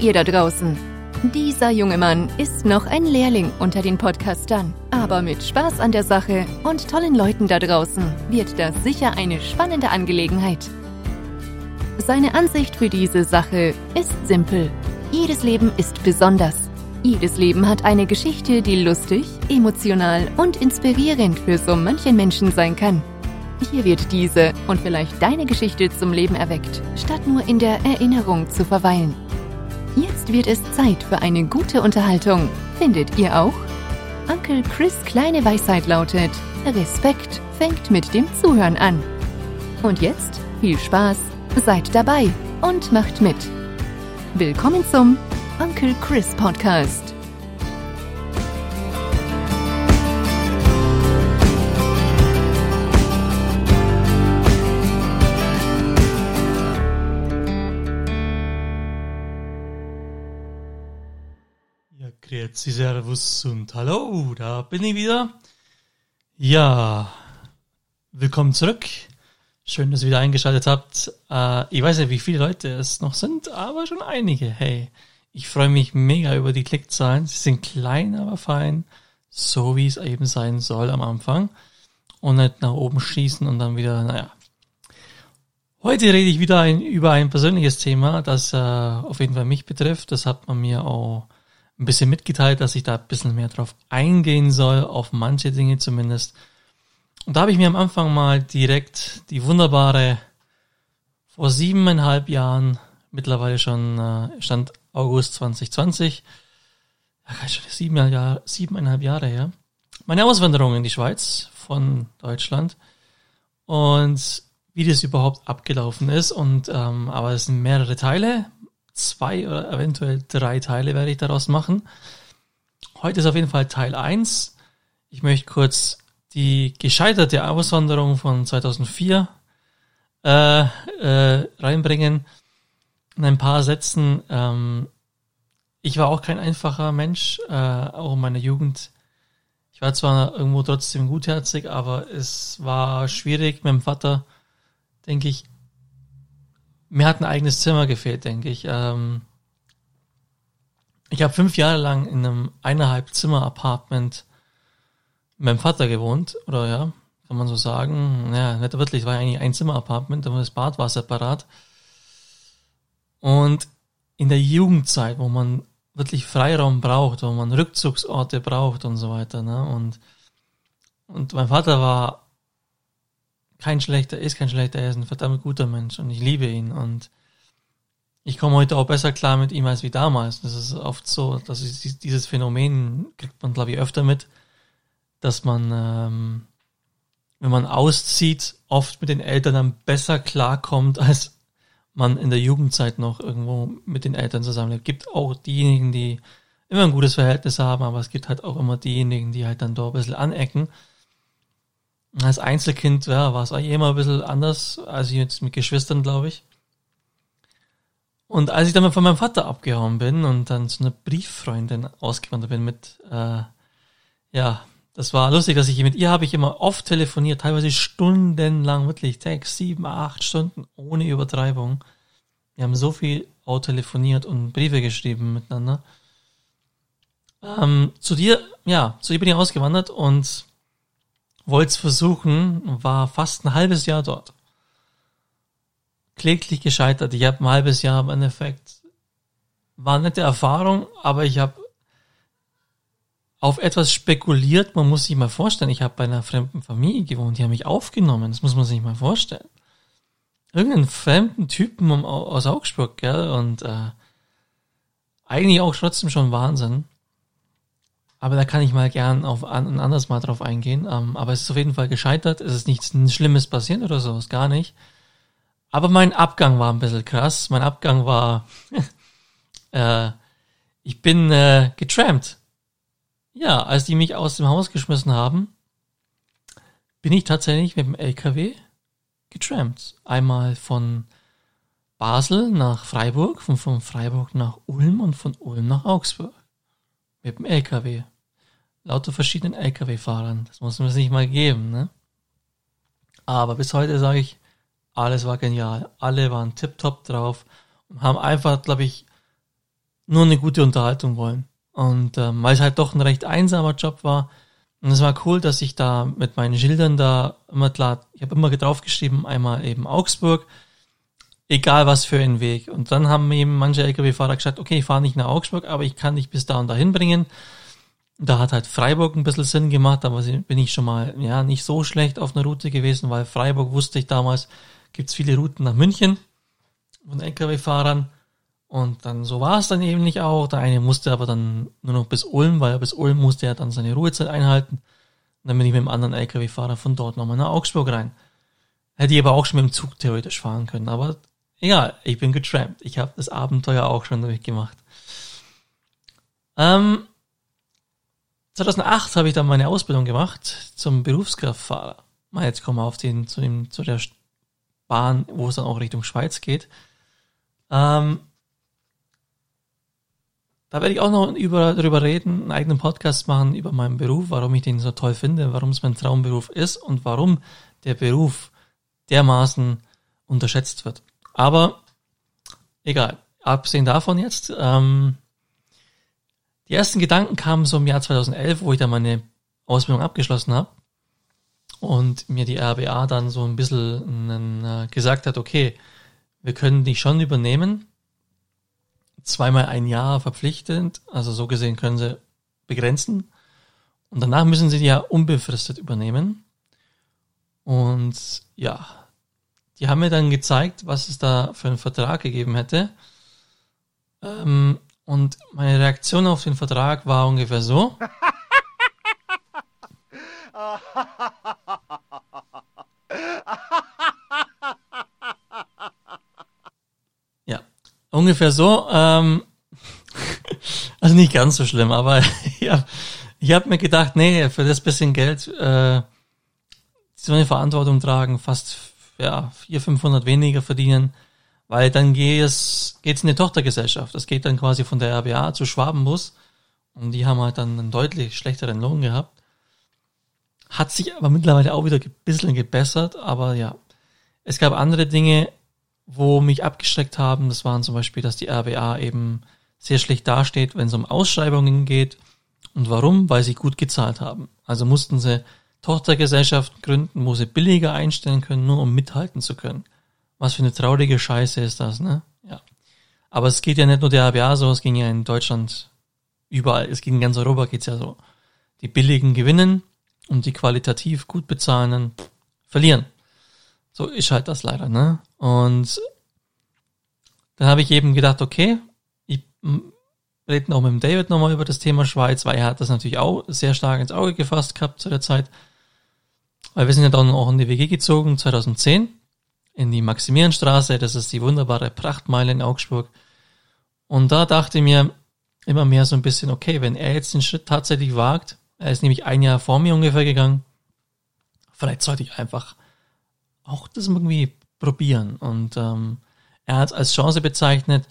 ihr da draußen. Dieser junge Mann ist noch ein Lehrling unter den Podcastern, aber mit Spaß an der Sache und tollen Leuten da draußen wird das sicher eine spannende Angelegenheit. Seine Ansicht für diese Sache ist simpel. Jedes Leben ist besonders. Jedes Leben hat eine Geschichte, die lustig, emotional und inspirierend für so manchen Menschen sein kann. Hier wird diese und vielleicht deine Geschichte zum Leben erweckt, statt nur in der Erinnerung zu verweilen. Jetzt wird es Zeit für eine gute Unterhaltung. Findet ihr auch? Onkel Chris kleine Weisheit lautet, Respekt fängt mit dem Zuhören an. Und jetzt viel Spaß, seid dabei und macht mit. Willkommen zum Onkel Chris Podcast. Grüezi, Servus und Hallo, da bin ich wieder. Ja, willkommen zurück. Schön, dass ihr wieder eingeschaltet habt. Äh, ich weiß nicht, wie viele Leute es noch sind, aber schon einige. Hey, ich freue mich mega über die Klickzahlen. Sie sind klein, aber fein, so wie es eben sein soll am Anfang. Und nicht nach oben schießen und dann wieder, naja. Heute rede ich wieder ein, über ein persönliches Thema, das äh, auf jeden Fall mich betrifft. Das hat man mir auch ein bisschen mitgeteilt, dass ich da ein bisschen mehr drauf eingehen soll, auf manche Dinge zumindest. Und da habe ich mir am Anfang mal direkt die wunderbare, vor siebeneinhalb Jahren, mittlerweile schon äh, stand August 2020, ja, schon sieben Jahre, siebeneinhalb Jahre her, meine Auswanderung in die Schweiz von Deutschland und wie das überhaupt abgelaufen ist. Und ähm, aber es sind mehrere Teile zwei oder eventuell drei Teile werde ich daraus machen. Heute ist auf jeden Fall Teil 1. Ich möchte kurz die gescheiterte Auswanderung von 2004 äh, äh, reinbringen. In ein paar Sätzen. Ähm, ich war auch kein einfacher Mensch, äh, auch in meiner Jugend. Ich war zwar irgendwo trotzdem gutherzig, aber es war schwierig mit dem Vater, denke ich, mir hat ein eigenes Zimmer gefehlt, denke ich. Ähm, ich habe fünf Jahre lang in einem eineinhalb Zimmer Apartment mit meinem Vater gewohnt, oder ja, kann man so sagen. Ja, nicht wirklich, es war eigentlich ein Zimmer Apartment, aber das Bad war separat. Und in der Jugendzeit, wo man wirklich Freiraum braucht, wo man Rückzugsorte braucht und so weiter, ne, und, und mein Vater war kein schlechter, ist kein schlechter, er ist ein verdammt guter Mensch und ich liebe ihn und ich komme heute auch besser klar mit ihm als wie damals. Das ist oft so, dass dieses Phänomen kriegt man, glaube ich, öfter mit, dass man, ähm, wenn man auszieht, oft mit den Eltern dann besser klarkommt, als man in der Jugendzeit noch irgendwo mit den Eltern zusammenlebt. Es gibt auch diejenigen, die immer ein gutes Verhältnis haben, aber es gibt halt auch immer diejenigen, die halt dann doch ein bisschen anecken. Als Einzelkind ja, war es eigentlich immer ein bisschen anders, als jetzt mit Geschwistern, glaube ich. Und als ich dann mal von meinem Vater abgehauen bin und dann zu einer Brieffreundin ausgewandert bin mit, äh, ja, das war lustig, dass ich mit ihr habe ich immer oft telefoniert, teilweise stundenlang, wirklich sechs, sieben, acht Stunden ohne Übertreibung. Wir haben so viel auch telefoniert und Briefe geschrieben miteinander. Ähm, zu dir, ja, zu dir bin ich ausgewandert und wollte es versuchen, war fast ein halbes Jahr dort. Kläglich gescheitert. Ich habe ein halbes Jahr im Endeffekt, war eine nette Erfahrung, aber ich habe auf etwas spekuliert. Man muss sich mal vorstellen, ich habe bei einer fremden Familie gewohnt, die haben mich aufgenommen. Das muss man sich mal vorstellen. Irgendeinen fremden Typen aus Augsburg, gell? Und äh, eigentlich auch trotzdem schon Wahnsinn. Aber da kann ich mal gern auf ein anderes Mal drauf eingehen. Ähm, aber es ist auf jeden Fall gescheitert. Es ist nichts Schlimmes passiert oder sowas, gar nicht. Aber mein Abgang war ein bisschen krass. Mein Abgang war, äh, ich bin äh, getrampt. Ja, als die mich aus dem Haus geschmissen haben, bin ich tatsächlich mit dem LKW getrampt. Einmal von Basel nach Freiburg, von, von Freiburg nach Ulm und von Ulm nach Augsburg. Mit dem LKW. Lauter verschiedenen LKW-Fahrern. Das muss man sich mal geben, ne? Aber bis heute sage ich, alles war genial. Alle waren tipptopp drauf und haben einfach, glaube ich, nur eine gute Unterhaltung wollen. Und ähm, weil es halt doch ein recht einsamer Job war, und es war cool, dass ich da mit meinen Schildern da immer klar, ich habe immer draufgeschrieben, einmal eben Augsburg, egal was für ein Weg. Und dann haben eben manche Lkw-Fahrer gesagt, okay, ich fahre nicht nach Augsburg, aber ich kann dich bis da und dahin bringen. Da hat halt Freiburg ein bisschen Sinn gemacht, aber bin ich schon mal ja nicht so schlecht auf einer Route gewesen, weil Freiburg wusste ich damals, gibt's viele Routen nach München von Lkw-Fahrern. Und dann so war es dann eben nicht auch. Der eine musste aber dann nur noch bis Ulm, weil bis Ulm musste er dann seine Ruhezeit einhalten. Und dann bin ich mit dem anderen LKW-Fahrer von dort nochmal nach Augsburg rein. Hätte ich aber auch schon mit dem Zug theoretisch fahren können. Aber egal, ich bin getrampt. Ich habe das Abenteuer auch schon durchgemacht. Ähm, 2008 habe ich dann meine Ausbildung gemacht zum Berufskraftfahrer. Mal jetzt kommen wir auf den, zu dem, zu der Bahn, wo es dann auch Richtung Schweiz geht. Ähm, da werde ich auch noch über, darüber reden, einen eigenen Podcast machen über meinen Beruf, warum ich den so toll finde, warum es mein Traumberuf ist und warum der Beruf dermaßen unterschätzt wird. Aber egal, abgesehen davon jetzt, ähm, die ersten Gedanken kamen so im Jahr 2011, wo ich dann meine Ausbildung abgeschlossen habe und mir die RBA dann so ein bisschen äh, gesagt hat, okay, wir können dich schon übernehmen, zweimal ein Jahr verpflichtend, also so gesehen können sie begrenzen. Und danach müssen sie die ja unbefristet übernehmen. Und ja, die haben mir dann gezeigt, was es da für einen Vertrag gegeben hätte. Ähm, und meine Reaktion auf den Vertrag war ungefähr so. Ungefähr so. Ähm, also nicht ganz so schlimm, aber ja, ich habe mir gedacht, nee, für das bisschen Geld äh, so eine Verantwortung tragen, fast ja, 400, 500 weniger verdienen, weil dann geht es geht's in eine Tochtergesellschaft. Das geht dann quasi von der RBA zu Schwabenbus und die haben halt dann einen deutlich schlechteren Lohn gehabt. Hat sich aber mittlerweile auch wieder ein bisschen gebessert, aber ja, es gab andere Dinge, wo mich abgeschreckt haben. Das waren zum Beispiel, dass die RBA eben sehr schlecht dasteht, wenn es um Ausschreibungen geht. Und warum? Weil sie gut gezahlt haben. Also mussten sie Tochtergesellschaften gründen, wo sie billiger einstellen können, nur um mithalten zu können. Was für eine traurige Scheiße ist das, ne? Ja. Aber es geht ja nicht nur der RBA so, es ging ja in Deutschland überall, es ging in ganz Europa geht's ja so. Die billigen gewinnen und die qualitativ gut bezahlenden verlieren. So ist halt das leider, ne? Und dann habe ich eben gedacht, okay, ich rede noch mit dem David nochmal über das Thema Schweiz, weil er hat das natürlich auch sehr stark ins Auge gefasst gehabt zu der Zeit. Weil wir sind ja dann auch in die WG gezogen, 2010, in die Maximilianstraße, das ist die wunderbare Prachtmeile in Augsburg. Und da dachte ich mir immer mehr so ein bisschen, okay, wenn er jetzt den Schritt tatsächlich wagt, er ist nämlich ein Jahr vor mir ungefähr gegangen, vielleicht sollte ich einfach auch das irgendwie probieren. Und ähm, er hat es als Chance bezeichnet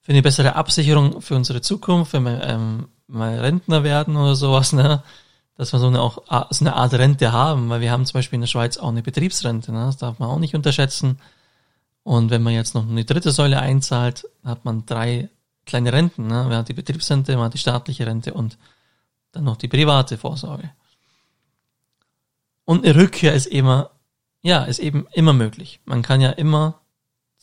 für eine bessere Absicherung für unsere Zukunft, wenn wir ähm, mal Rentner werden oder sowas, ne? Dass wir so eine, auch, so eine Art Rente haben, weil wir haben zum Beispiel in der Schweiz auch eine Betriebsrente, ne? das darf man auch nicht unterschätzen. Und wenn man jetzt noch eine dritte Säule einzahlt, hat man drei kleine Renten. Ne? Man hat die Betriebsrente, man hat die staatliche Rente und dann noch die private Vorsorge. Und eine Rückkehr ist immer ja, ist eben immer möglich. Man kann ja immer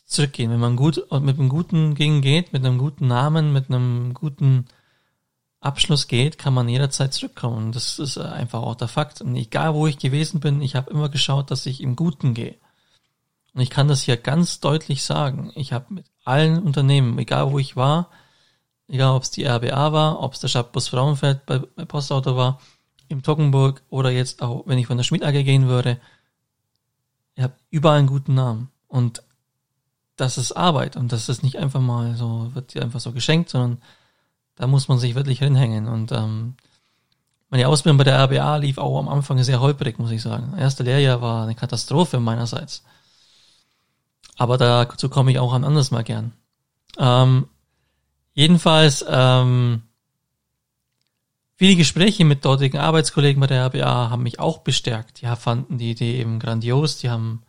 zurückgehen. Wenn man gut mit einem guten Ging geht, mit einem guten Namen, mit einem guten Abschluss geht, kann man jederzeit zurückkommen. Das ist einfach auch der Fakt. Und egal wo ich gewesen bin, ich habe immer geschaut, dass ich im Guten gehe. Und ich kann das hier ganz deutlich sagen. Ich habe mit allen Unternehmen, egal wo ich war, egal ob es die RBA war, ob es der Stadtbus Frauenfeld bei, bei Postauto war, im Toggenburg oder jetzt auch, wenn ich von der Schmidt AG gehen würde, ihr habt überall einen guten Namen. Und das ist Arbeit und das ist nicht einfach mal so, wird dir einfach so geschenkt, sondern da muss man sich wirklich hinhängen. Und ähm, meine Ausbildung bei der RBA lief auch am Anfang sehr holprig, muss ich sagen. Das erste Lehrjahr war eine Katastrophe meinerseits. Aber dazu komme ich auch ein anderes Mal gern. Ähm, jedenfalls ähm, Viele Gespräche mit dortigen Arbeitskollegen bei der RBA haben mich auch bestärkt. Die fanden die Idee eben grandios. Die haben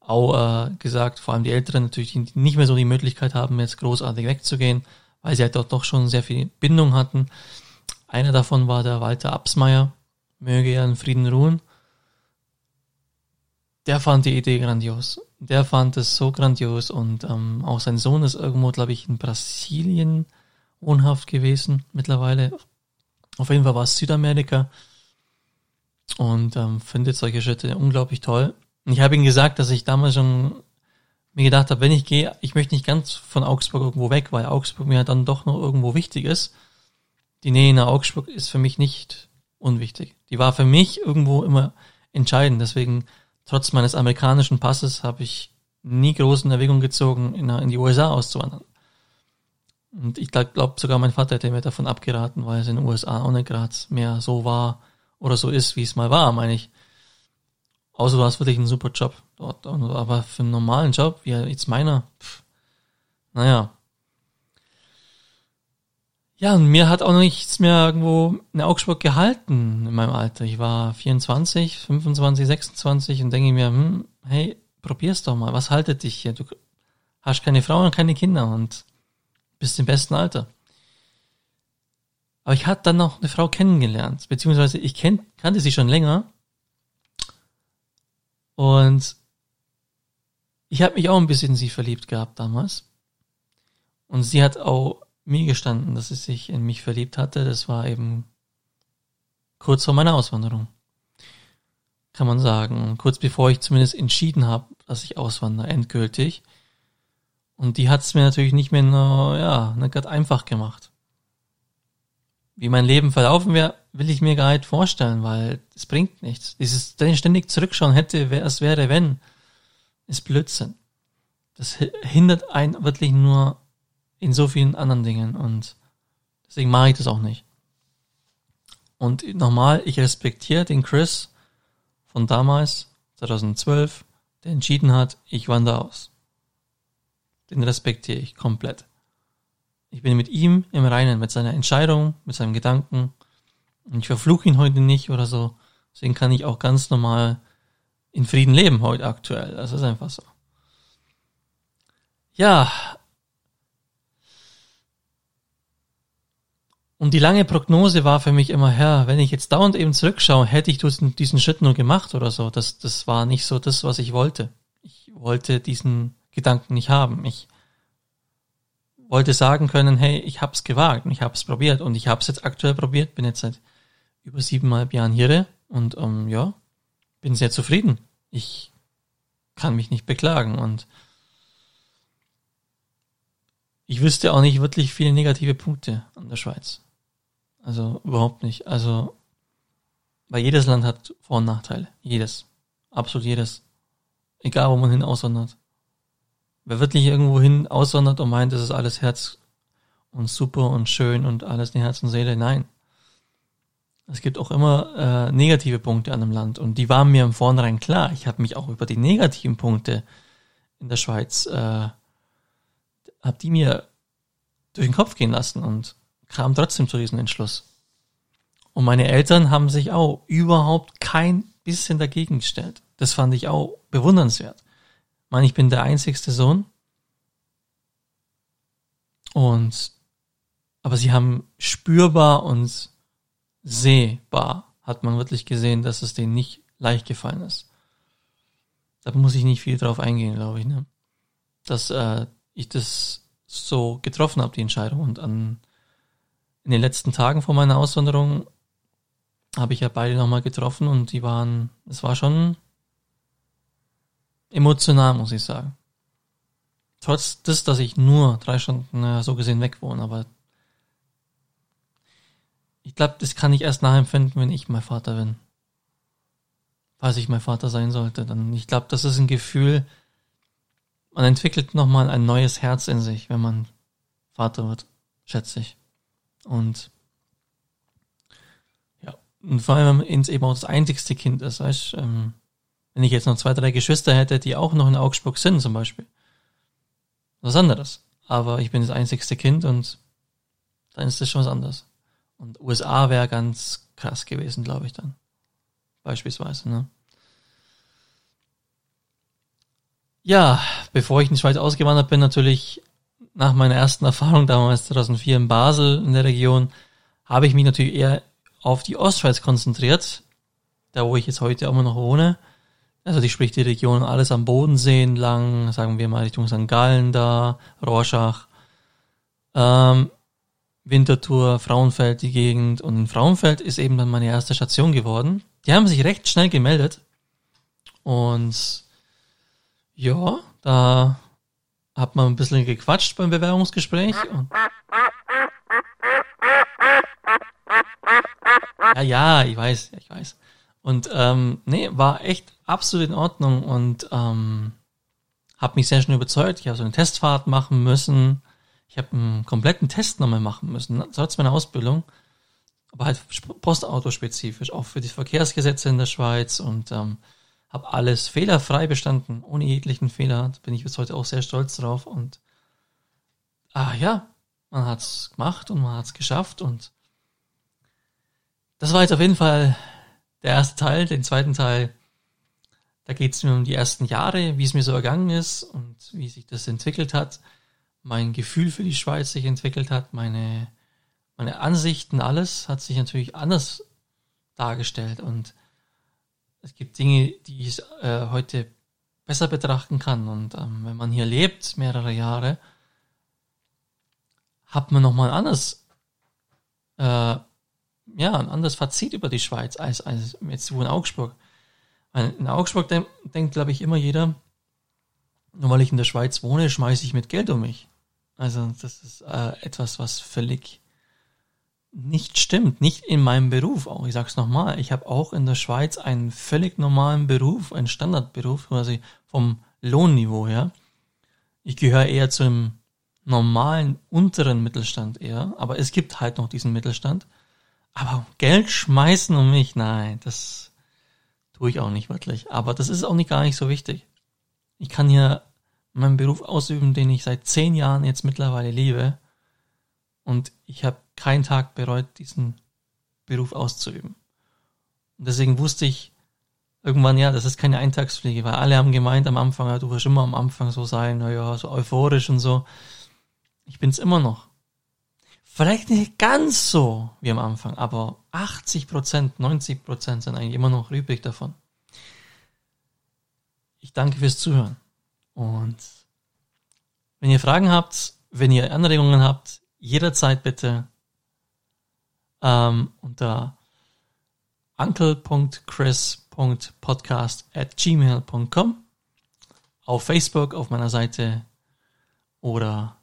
auch äh, gesagt, vor allem die Älteren natürlich, die nicht mehr so die Möglichkeit haben, jetzt großartig wegzugehen, weil sie halt dort doch schon sehr viel Bindung hatten. Einer davon war der Walter Absmeier, möge er in Frieden ruhen. Der fand die Idee grandios. Der fand es so grandios und ähm, auch sein Sohn ist irgendwo, glaube ich, in Brasilien wohnhaft gewesen mittlerweile. Auf jeden Fall war es Südamerika und ähm, findet solche Schritte unglaublich toll. Ich habe ihm gesagt, dass ich damals schon mir gedacht habe, wenn ich gehe, ich möchte nicht ganz von Augsburg irgendwo weg, weil Augsburg mir dann doch noch irgendwo wichtig ist. Die Nähe nach Augsburg ist für mich nicht unwichtig. Die war für mich irgendwo immer entscheidend. Deswegen, trotz meines amerikanischen Passes, habe ich nie groß in Erwägung gezogen, in, die USA auszuwandern. Und ich glaube sogar mein Vater hätte mir davon abgeraten, weil es in den USA nicht gerade mehr so war oder so ist, wie es mal war, meine ich. Außer du hast wirklich einen super Job dort. Aber für einen normalen Job, wie jetzt meiner, pff, naja. Ja, und mir hat auch nichts mehr irgendwo in Augsburg gehalten in meinem Alter. Ich war 24, 25, 26 und denke mir, hm, hey, probier's doch mal. Was haltet dich hier? Du hast keine Frau und keine Kinder und bist im besten Alter. Aber ich hatte dann noch eine Frau kennengelernt, beziehungsweise ich kannte sie schon länger. Und ich habe mich auch ein bisschen in sie verliebt gehabt damals. Und sie hat auch mir gestanden, dass sie sich in mich verliebt hatte. Das war eben kurz vor meiner Auswanderung. Kann man sagen. Kurz bevor ich zumindest entschieden habe, dass ich auswandere, endgültig. Und die hat es mir natürlich nicht mehr nur, ja, nicht gerade einfach gemacht wie mein Leben verlaufen wäre, will ich mir gar nicht vorstellen, weil es bringt nichts. Dieses ständig zurückschauen hätte, wer es wäre, wenn, ist Blödsinn. Das hindert einen wirklich nur in so vielen anderen Dingen und deswegen mache ich das auch nicht. Und nochmal, ich respektiere den Chris von damals, 2012, der entschieden hat, ich wandere aus. Den respektiere ich komplett. Ich bin mit ihm im Reinen, mit seiner Entscheidung, mit seinem Gedanken. Und ich verfluche ihn heute nicht oder so. Deswegen kann ich auch ganz normal in Frieden leben heute aktuell. Das ist einfach so. Ja. Und die lange Prognose war für mich immer, Herr, wenn ich jetzt dauernd eben zurückschaue, hätte ich diesen Schritt nur gemacht oder so. Das, das war nicht so das, was ich wollte. Ich wollte diesen Gedanken nicht haben. Ich wollte sagen können, hey, ich hab's gewagt und ich hab's probiert und ich hab's jetzt aktuell probiert, bin jetzt seit über siebeneinhalb Jahren hier und ähm, ja, bin sehr zufrieden. Ich kann mich nicht beklagen und ich wüsste auch nicht wirklich viele negative Punkte an der Schweiz. Also überhaupt nicht. Also, weil jedes Land hat Vor- und Nachteile. Jedes. Absolut jedes. Egal, wo man hin auswandert. Wer wirklich irgendwo hin auswandert und meint, das ist alles Herz und super und schön und alles in Herz und Seele, nein. Es gibt auch immer äh, negative Punkte an einem Land und die waren mir im Vornherein klar. Ich habe mich auch über die negativen Punkte in der Schweiz, äh, habe die mir durch den Kopf gehen lassen und kam trotzdem zu diesem Entschluss. Und meine Eltern haben sich auch überhaupt kein bisschen dagegen gestellt. Das fand ich auch bewundernswert meine, ich bin der einzigste Sohn. Und, aber sie haben spürbar und sehbar, hat man wirklich gesehen, dass es denen nicht leicht gefallen ist. Da muss ich nicht viel drauf eingehen, glaube ich, ne? Dass äh, ich das so getroffen habe, die Entscheidung. Und an, in den letzten Tagen vor meiner Auswanderung habe ich ja beide nochmal getroffen und die waren, es war schon emotional, muss ich sagen. Trotz des, dass ich nur drei Stunden naja, so gesehen weg wohne, aber ich glaube, das kann ich erst nachempfinden, wenn ich mein Vater bin. Falls ich mein Vater sein sollte, dann ich glaube, das ist ein Gefühl, man entwickelt nochmal ein neues Herz in sich, wenn man Vater wird, schätze ich. Und ja, und vor allem, wenn man eben auch das einzigste Kind ist, weißt, ähm, wenn ich jetzt noch zwei, drei Geschwister hätte, die auch noch in Augsburg sind, zum Beispiel. Was anderes. Aber ich bin das einzigste Kind und dann ist das schon was anderes. Und USA wäre ganz krass gewesen, glaube ich dann. Beispielsweise, ne? Ja, bevor ich in die Schweiz ausgewandert bin, natürlich nach meiner ersten Erfahrung damals 2004 in Basel in der Region, habe ich mich natürlich eher auf die Ostschweiz konzentriert, da wo ich jetzt heute auch immer noch wohne. Also ich sprich die Region alles am Bodensee entlang, sagen wir mal Richtung St. Gallen da, Rorschach, ähm, Winterthur, Frauenfeld, die Gegend. Und in Frauenfeld ist eben dann meine erste Station geworden. Die haben sich recht schnell gemeldet. Und ja, da hat man ein bisschen gequatscht beim Bewerbungsgespräch. ja, ja, ich weiß, ich weiß. Und ähm, nee, war echt absolut in Ordnung und ähm, habe mich sehr schnell überzeugt. Ich habe so eine Testfahrt machen müssen. Ich habe einen kompletten Test nochmal machen müssen, trotz meiner Ausbildung. Aber halt postautospezifisch, auch für die Verkehrsgesetze in der Schweiz und ähm, habe alles fehlerfrei bestanden, ohne jeglichen Fehler. Da bin ich bis heute auch sehr stolz drauf. Und ah ja, man hat's gemacht und man hat's geschafft. Und das war jetzt auf jeden Fall der erste Teil. Den zweiten Teil, da geht es mir um die ersten Jahre, wie es mir so ergangen ist und wie sich das entwickelt hat. Mein Gefühl für die Schweiz sich entwickelt hat, meine, meine Ansichten, alles hat sich natürlich anders dargestellt. Und es gibt Dinge, die ich äh, heute besser betrachten kann. Und ähm, wenn man hier lebt, mehrere Jahre, hat man nochmal ein anderes äh, ja, ein anderes Fazit über die Schweiz als, als jetzt wo in Augsburg. In Augsburg denk, denkt, glaube ich, immer jeder, nur weil ich in der Schweiz wohne, schmeiße ich mit Geld um mich. Also das ist äh, etwas, was völlig nicht stimmt, nicht in meinem Beruf auch. Ich sag's nochmal, ich habe auch in der Schweiz einen völlig normalen Beruf, einen Standardberuf, quasi vom Lohnniveau her. Ich gehöre eher zu einem normalen unteren Mittelstand eher, aber es gibt halt noch diesen Mittelstand. Aber Geld schmeißen um mich, nein, das tue ich auch nicht wirklich. Aber das ist auch nicht gar nicht so wichtig. Ich kann hier meinen Beruf ausüben, den ich seit zehn Jahren jetzt mittlerweile liebe. Und ich habe keinen Tag bereut, diesen Beruf auszuüben. Und deswegen wusste ich irgendwann, ja, das ist keine Eintagspflege, weil alle haben gemeint am Anfang, ja, du wirst immer am Anfang so sein, naja, so euphorisch und so. Ich bin's immer noch. Vielleicht nicht ganz so wie am Anfang, aber 80 Prozent, 90 Prozent sind eigentlich immer noch übrig davon. Ich danke fürs Zuhören. Und wenn ihr Fragen habt, wenn ihr Anregungen habt, jederzeit bitte ähm, unter uncle.chris.podcast at gmail.com auf Facebook auf meiner Seite oder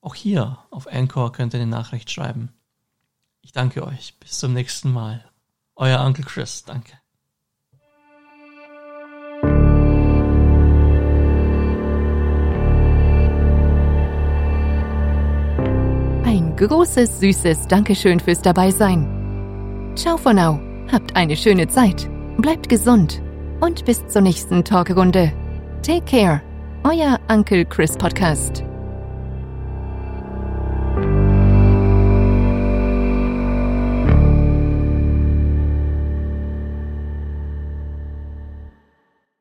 auch hier auf Anchor könnt ihr eine Nachricht schreiben. Ich danke euch. Bis zum nächsten Mal. Euer Onkel Chris. Danke. Großes, süßes Dankeschön fürs Dabeisein. Ciao for now. Habt eine schöne Zeit. Bleibt gesund. Und bis zur nächsten Talkrunde. Take care. Euer Onkel Chris Podcast.